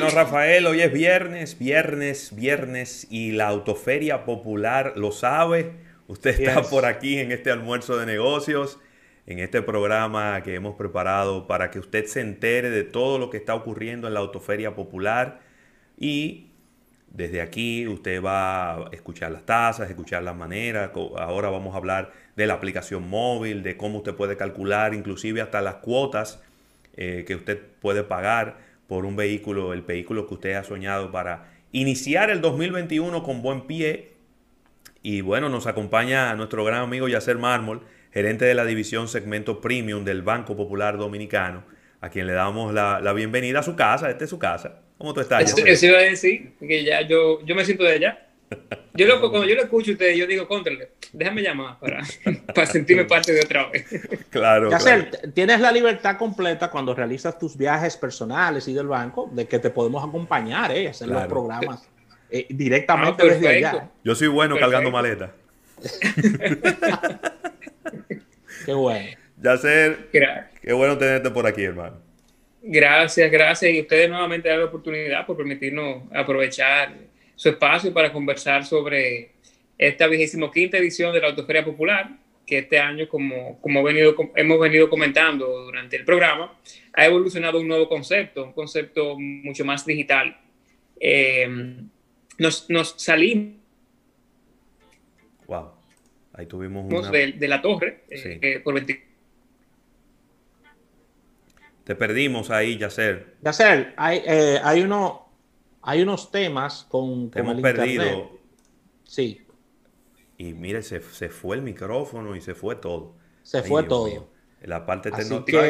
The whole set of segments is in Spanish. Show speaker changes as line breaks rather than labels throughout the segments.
Bueno, Rafael, hoy es viernes, viernes, viernes y la Autoferia Popular lo sabe. Usted está por aquí en este almuerzo de negocios, en este programa que hemos preparado para que usted se entere de todo lo que está ocurriendo en la Autoferia Popular y desde aquí usted va a escuchar las tasas, escuchar las maneras. Ahora vamos a hablar de la aplicación móvil, de cómo usted puede calcular inclusive hasta las cuotas eh, que usted puede pagar por un vehículo, el vehículo que usted ha soñado para iniciar el 2021 con buen pie. Y bueno, nos acompaña nuestro gran amigo Yacer Mármol, gerente de la división segmento premium del Banco Popular Dominicano, a quien le damos la, bienvenida a su casa. Esta es su casa. ¿Cómo tú estás?
Eso, iba a decir, que ya yo, yo me siento de allá. Yo lo, cuando yo lo escucho a ustedes, yo digo, contrale, déjame llamar para, para sentirme parte de otra vez.
Claro. tienes la libertad completa cuando realizas tus viajes personales y del banco de que te podemos acompañar, ¿eh? Hacer los programas eh, directamente ah, desde allá.
Yo soy bueno cargando maletas.
qué bueno.
Yacer, qué bueno tenerte por aquí, hermano.
Gracias, gracias. Y ustedes nuevamente dan la oportunidad por permitirnos aprovechar su espacio para conversar sobre esta vigésimo quinta edición de la Autoferia Popular, que este año, como, como venido, hemos venido comentando durante el programa, ha evolucionado un nuevo concepto, un concepto mucho más digital. Eh, nos, nos, salimos.
Wow. Ahí tuvimos
una... de, de la torre eh, eh, por 20...
Te perdimos ahí, Yacer.
Yacer, hay, hay uno, hay unos temas con,
con hemos perdido.
Sí.
Y mire, se, se, fue el micrófono y se fue todo.
Se fue todo.
La parte tecnológica,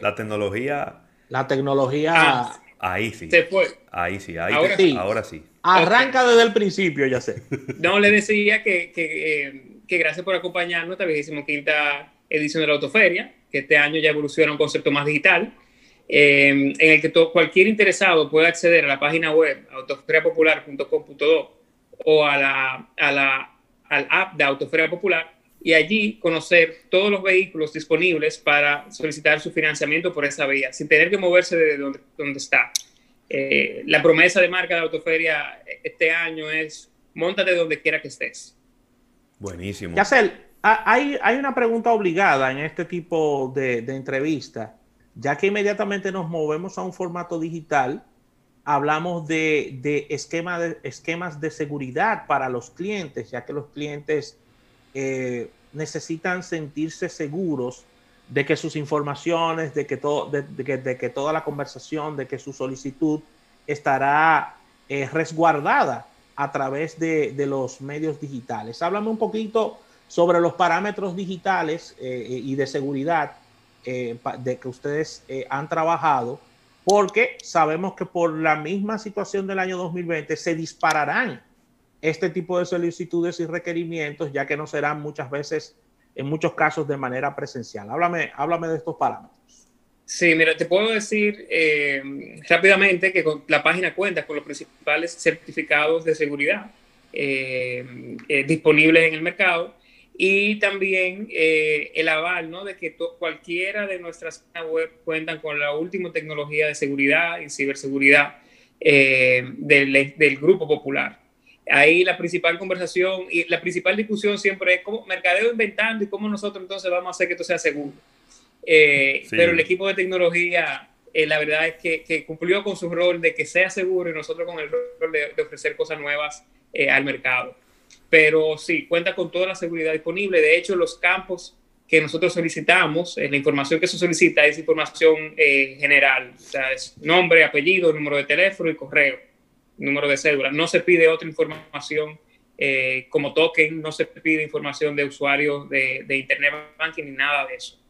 la, tecnología.
La tecnología. Ah,
ahí sí.
Se fue.
Ahí sí. ahora, sí. ahora sí.
Arranca desde el principio, ya sé.
No, le decía que, que, eh, que gracias por acompañarnos esta quinta edición de la Autoferia, que este año ya evoluciona un concepto más digital en el que todo, cualquier interesado puede acceder a la página web autoferiapopular.com.do o a la, a la, al app de Autoferia Popular y allí conocer todos los vehículos disponibles para solicitar su financiamiento por esa vía, sin tener que moverse de donde, donde está. Eh, la promesa de marca de Autoferia este año es montate donde quiera que estés.
Buenísimo.
Yacel, hay, hay una pregunta obligada en este tipo de, de entrevista ya que inmediatamente nos movemos a un formato digital, hablamos de, esquemas de seguridad para los clientes, ya que los clientes eh, necesitan sentirse seguros de que sus informaciones, de que, todo, de, que, toda la conversación, de que su solicitud estará eh, resguardada a través de, los medios digitales. Háblame un poquito sobre los parámetros digitales eh, y de seguridad eh, de que ustedes eh, han trabajado, porque sabemos que por la misma situación del año 2020 se dispararán este tipo de solicitudes y requerimientos, ya que no serán muchas veces, en muchos casos, de manera presencial. Háblame, háblame de estos parámetros.
Sí, mira, te puedo decir eh, rápidamente que la página cuenta con los principales certificados de seguridad disponibles en el mercado y también eh, el aval ¿no? de que cualquiera de nuestras web cuentan con la última tecnología de seguridad y ciberseguridad eh, del, del, Grupo Popular. Ahí la principal conversación y la principal discusión siempre es cómo mercadeo inventando y cómo nosotros entonces vamos a hacer que esto sea seguro. Eh, pero el equipo de tecnología, la verdad es que, que, cumplió con su rol de que sea seguro y nosotros con el rol de, de ofrecer cosas nuevas al mercado pero sí, cuenta con toda la seguridad disponible. De hecho, los campos que nosotros solicitamos, eh, la información que se solicita es información eh, general, es nombre, apellido, número de teléfono y correo, número de cédula. No se pide otra información eh, como token, no se pide información de usuarios de, de Internet Banking ni nada de eso.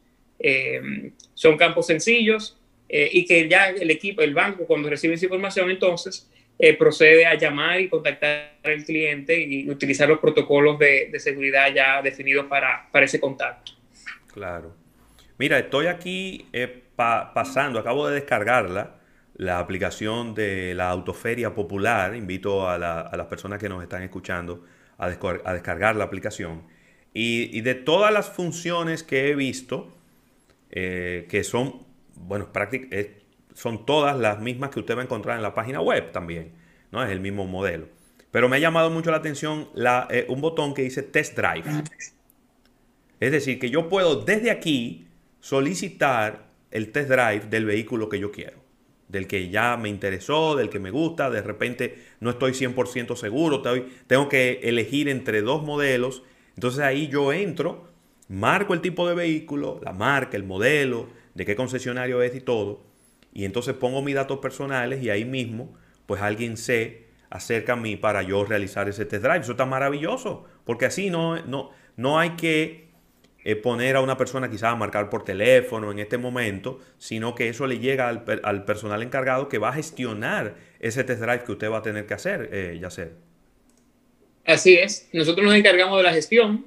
son campos sencillos y que ya el equipo, el banco, cuando recibe esa información, entonces eh, procede a llamar y contactar al cliente y utilizar los protocolos de, seguridad ya definidos para, para, ese contacto.
Claro. Mira, estoy aquí eh, pasando, acabo de descargarla, la aplicación de la Autoferia Popular. Invito a, las personas que nos están escuchando a, descargar la aplicación. Y, de todas las funciones que he visto, eh, que son, bueno, prácticamente son todas las mismas que usted va a encontrar en la página web también, ¿no? Es el mismo modelo. Pero me ha llamado mucho la atención eh, un botón que dice Test Drive. Es decir, que yo puedo desde aquí solicitar el test drive del vehículo que yo quiero. Del que ya me interesó, del que me gusta, de repente no estoy 100% seguro, tengo que elegir entre dos modelos. Entonces ahí yo entro, marco el tipo de vehículo, la marca, el modelo, de qué concesionario es y todo. Y entonces pongo mis datos personales y ahí mismo, pues alguien se acerca a mí para yo realizar ese test drive. Eso está maravilloso, porque así no, no, no hay que eh, poner a una persona quizás a marcar por teléfono en este momento, sino que eso le llega al, personal encargado que va a gestionar ese test drive que usted va a tener que hacer, eh, Yacer.
Así es, nosotros nos encargamos de la gestión.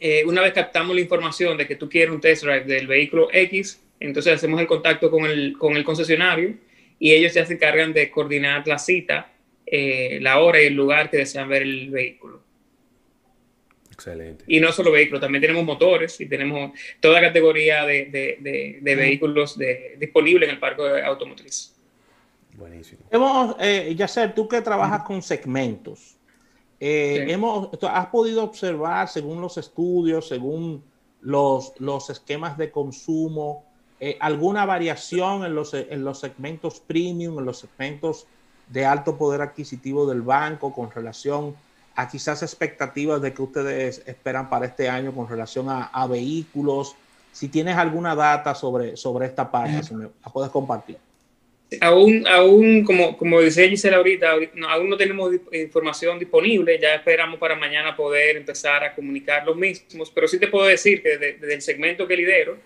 Eh, una vez captamos la información de que tú quieres un test drive del vehículo X, entonces hacemos el contacto con el, con el concesionario y ellos ya se encargan de coordinar la cita eh, la hora y el lugar que desean ver el vehículo.
Excelente.
Y no solo vehículos, también tenemos motores y tenemos toda categoría de, vehículos disponibles en el parque automotriz.
Buenísimo. Hemos, eh, Yacer, tú que trabajas con segmentos, eh, hemos, ¿has podido observar según los estudios, según los, los esquemas de consumo, eh, alguna variación en los, en los segmentos premium, en los segmentos de alto poder adquisitivo del banco con relación a quizás expectativas de que ustedes esperan para este año con relación a, vehículos. Si tienes alguna data sobre, sobre esta parte, si me la puedes compartir.
Aún, aún como, como decía Gisela ahorita, aún no tenemos información disponible, ya esperamos para mañana poder empezar a comunicar los mismos, pero sí te puedo decir que desde, el segmento que lidero,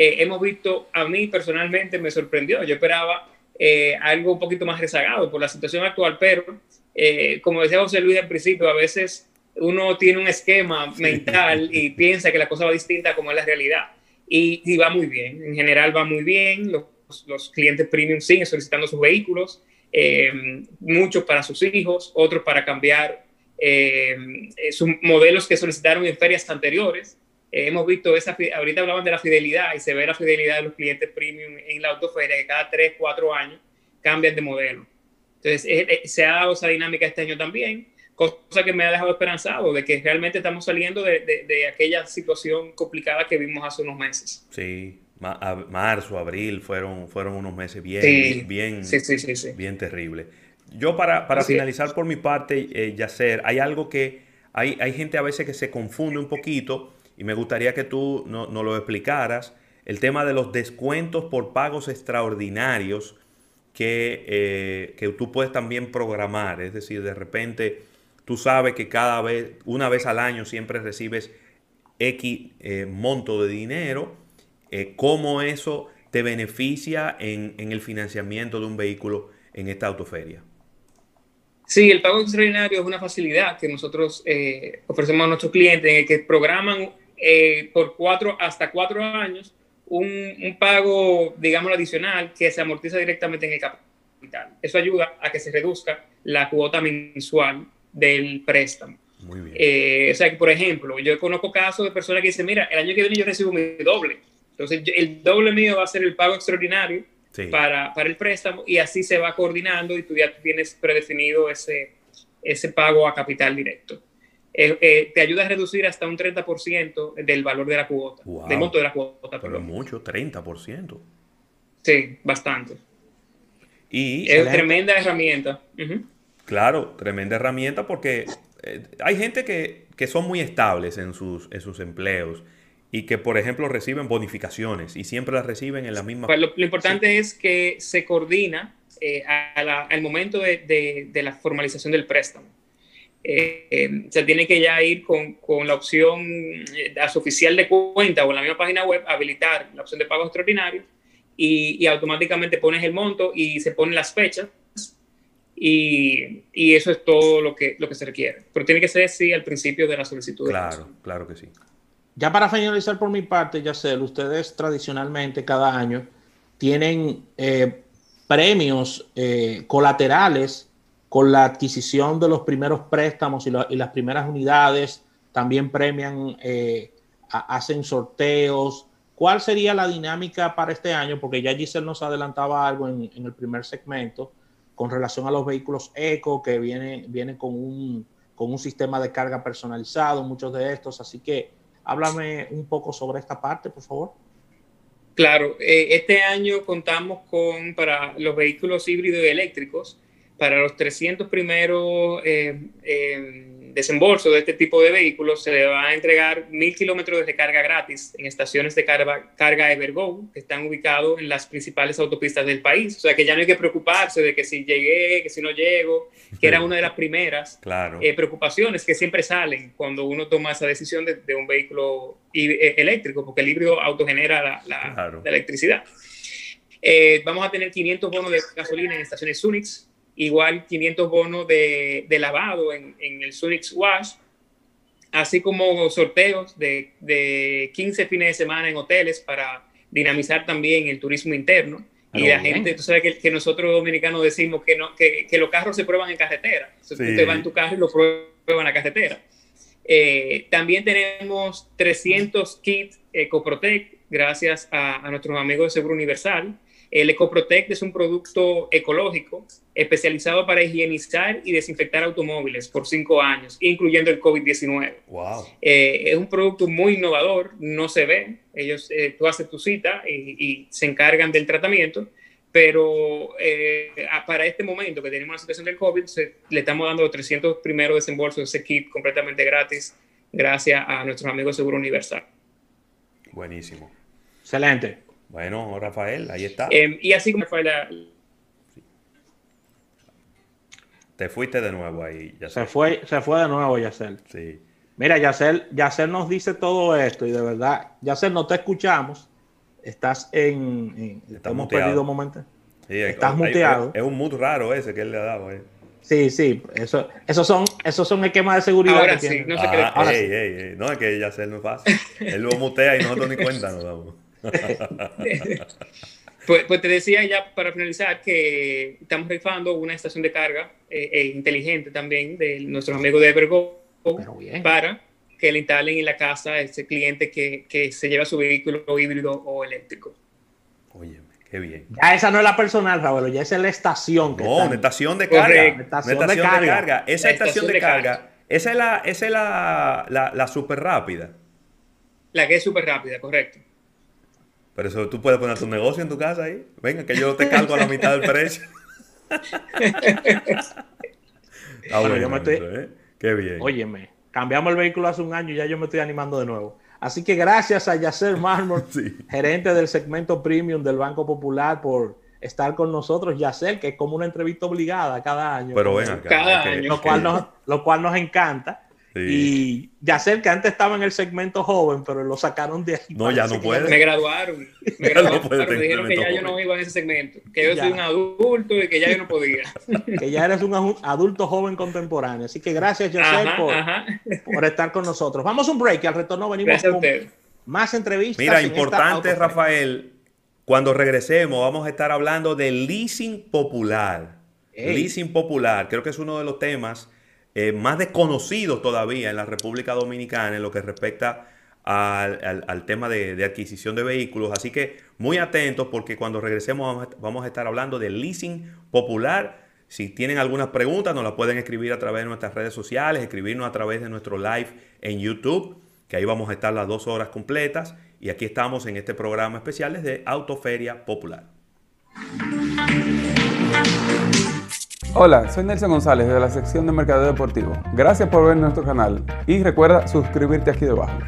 eh, hemos visto, a mí personalmente me sorprendió, yo esperaba eh, algo un poquito más rezagado por la situación actual, pero eh, como decía José Luis al principio, a veces uno tiene un esquema mental y piensa que la cosa va distinta como es la realidad. Y, va muy bien, en general va muy bien, los, los clientes premium siguen solicitando sus vehículos, eh, muchos para sus hijos, otros para cambiar sus modelos que solicitaron en ferias anteriores. Eh, hemos visto esa, ahorita hablaban de la fidelidad y se ve la fidelidad de los clientes premium en la autoferia, que cada 3, 4 años cambian de modelo. Entonces, eh, eh, se ha dado esa dinámica este año también, cosa que me ha dejado esperanzado de que realmente estamos saliendo de, de, aquella situación complicada que vimos hace unos meses.
Sí, marzo, abril fueron, fueron unos meses bien, bien, sí, sí, bien terribles. Yo para, para finalizar por mi parte, eh, Yacer, hay algo que hay, hay gente a veces que se confunde un poquito y me gustaría que tú nos no lo explicaras, el tema de los descuentos por pagos extraordinarios que, eh, que tú puedes también programar. Es decir, de repente tú sabes que cada vez, una vez al año siempre recibes X eh, monto de dinero, eh, cómo eso te beneficia en, en, el financiamiento de un vehículo en esta autoferia.
Sí, el pago extraordinario es una facilidad que nosotros ofrecemos a nuestros clientes en el que programan eh, por cuatro hasta cuatro años un, un, pago, digamos, adicional que se amortiza directamente en el capital. Eso ayuda a que se reduzca la cuota mensual del préstamo. Muy bien. Eh, o sea, que, por ejemplo, yo conozco casos de personas que dicen, mira, el año que viene yo recibo mi doble. Entonces, el doble mío va a ser el pago extraordinario para, para, el préstamo y así se va coordinando y tú ya tienes predefinido ese, ese pago a capital directo. Eh, eh, te ayuda a reducir hasta un 30% del valor de la cuota, del monto de la cuota.
Pero mucho, 30%.
Sí, bastante. Y es tremenda herramienta.
Claro, tremenda herramienta porque eh, hay gente que, que, son muy estables en sus, en sus empleos y que, por ejemplo, reciben bonificaciones y siempre las reciben en la misma...
Pues lo, importante es que se coordina al momento de, de la formalización del préstamo. Eh, se tiene que ya ir con, con, la opción eh, a su oficial de cuenta o en la misma página web, habilitar la opción de pago extraordinario y, y automáticamente pones el monto y se ponen las fechas y, y, eso es todo lo que, lo que se requiere. Pero tiene que ser sí al principio de la solicitud.
Claro, claro que sí.
Ya para finalizar por mi parte, ya sé, ustedes tradicionalmente cada año tienen eh, premios colaterales con la adquisición de los primeros préstamos y, las primeras unidades, también premian, eh, hacen sorteos ¿Cuál sería la dinámica para este año? Porque ya Giselle nos adelantaba algo en, el primer segmento con relación a los vehículos eco que vienen viene con, un, con un sistema de carga personalizado, muchos de estos. Así que háblame un poco sobre esta parte, por favor.
Claro, eh, este año contamos con para los vehículos híbridos y eléctricos, para los 300 primeros eh, eh, desembolso de este tipo de vehículos se le va a entregar mil kilómetros de recarga gratis en estaciones de carga, carga Evergo que están ubicados en las principales autopistas del país. O sea que ya no hay que preocuparse de que si llegué, que si no llego, que era una de las primeras eh, preocupaciones que siempre salen cuando uno toma esa decisión de, un vehículo eh, eléctrico, porque el híbrido autogenera la, electricidad. Eh, vamos a tener 500 bonos de gasolina en estaciones Unix, igual 500 bonos de, lavado en, el Sunix Wash, así como sorteos de, de, 15 fines de semana en hoteles para dinamizar también el turismo interno. y la gente, tú sabes que, nosotros dominicanos decimos que, no, que, que, los carros se prueban en carretera. Entonces tú te vas en tu carro y lo pruebas en la carretera. Eh, también tenemos 300 kits EcoProtect gracias a, a nuestros amigos de Seguro Universal. El EcoProtect es un producto ecológico especializado para higienizar y desinfectar automóviles por cinco años, incluyendo el COVID-19.
Wow.
Eh, es un producto muy innovador, no se ve. Ellos, eh, tú haces tu cita y, se encargan del tratamiento, pero eh, para este momento que tenemos la situación del COVID, le estamos dando los 300 primeros desembolsos de ese kit completamente gratis, gracias a nuestros amigos de Seguro Universal.
Buenísimo.
Excelente.
Bueno, Rafael, ahí está.
Em, y así como fue la...
Te fuiste de nuevo ahí,
Se fue, se fue de nuevo, Yacel.
Sí.
Mira, Yacel, Yacel nos dice todo esto y de verdad, Yacel, no te escuchamos. Estás en... hemos perdido momentos.
Sí, Estás muteado. Es, un mood raro ese que él le ha dado. Eh.
Sí, sí, eso, esos son, esos son esquemas de seguridad.
Ahora sí, no sé qué.
Ah, no, es que Yacel no es fácil. él lo mutea y nosotros ni cuenta nos damos.
pues, pues, te decía ya para finalizar que estamos rifando una estación de carga eh, eh, inteligente también de nuestros amigos de Evergo para que le instalen en la casa a ese cliente que, que se lleva su vehículo híbrido o eléctrico.
Oye, qué bien.
Ya esa no es la personal, Raúl, ya esa es la estación.
no, una estación de carga. estación, de, carga. Esa estación, de, carga, esa es, la, esa es la, la, la super rápida.
La que es súper rápida, correcto.
Pero eso tú puedes poner tu negocio en tu casa ahí. Venga, que yo te calco a la mitad del precio.
ah, bueno, yo me estoy... ¿eh? Qué bien. Óyeme, cambiamos el vehículo hace un año y ya yo me estoy animando de nuevo. Así que gracias a Yacer Marmor, gerente del segmento premium del Banco Popular, por estar con nosotros. Yacer, que es como una entrevista obligada cada año.
Pero ven acá.
Cada año.
Lo cual, nos, lo cual nos encanta. Y ya sé que antes estaba en el segmento joven, pero lo sacaron de ahí.
No, ya no puede.
Me graduaron. Me graduaron. me dijeron que ya yo no iba en ese segmento. Que yo soy un adulto y que ya yo no podía.
que ya eres un adulto joven contemporáneo. Así que gracias, José, por, por, estar con nosotros. Vamos a un break y al retorno venimos con más entrevistas.
Mira, importante, Rafael, cuando regresemos vamos a estar hablando del leasing popular. Leasing popular, creo que es uno de los temas eh, más desconocidos todavía en la República Dominicana en lo que respecta al, tema de, adquisición de vehículos. Así que muy atentos porque cuando regresemos vamos a, estar hablando del leasing popular. Si tienen algunas preguntas nos las pueden escribir a través de nuestras redes sociales, escribirnos a través de nuestro live en YouTube, que ahí vamos a estar las dos horas completas. Y aquí estamos en este programa especial desde Autoferia Popular.
Hola, soy Nelson González de la sección de Mercado Deportivo. Gracias por ver nuestro canal y recuerda suscribirte aquí debajo.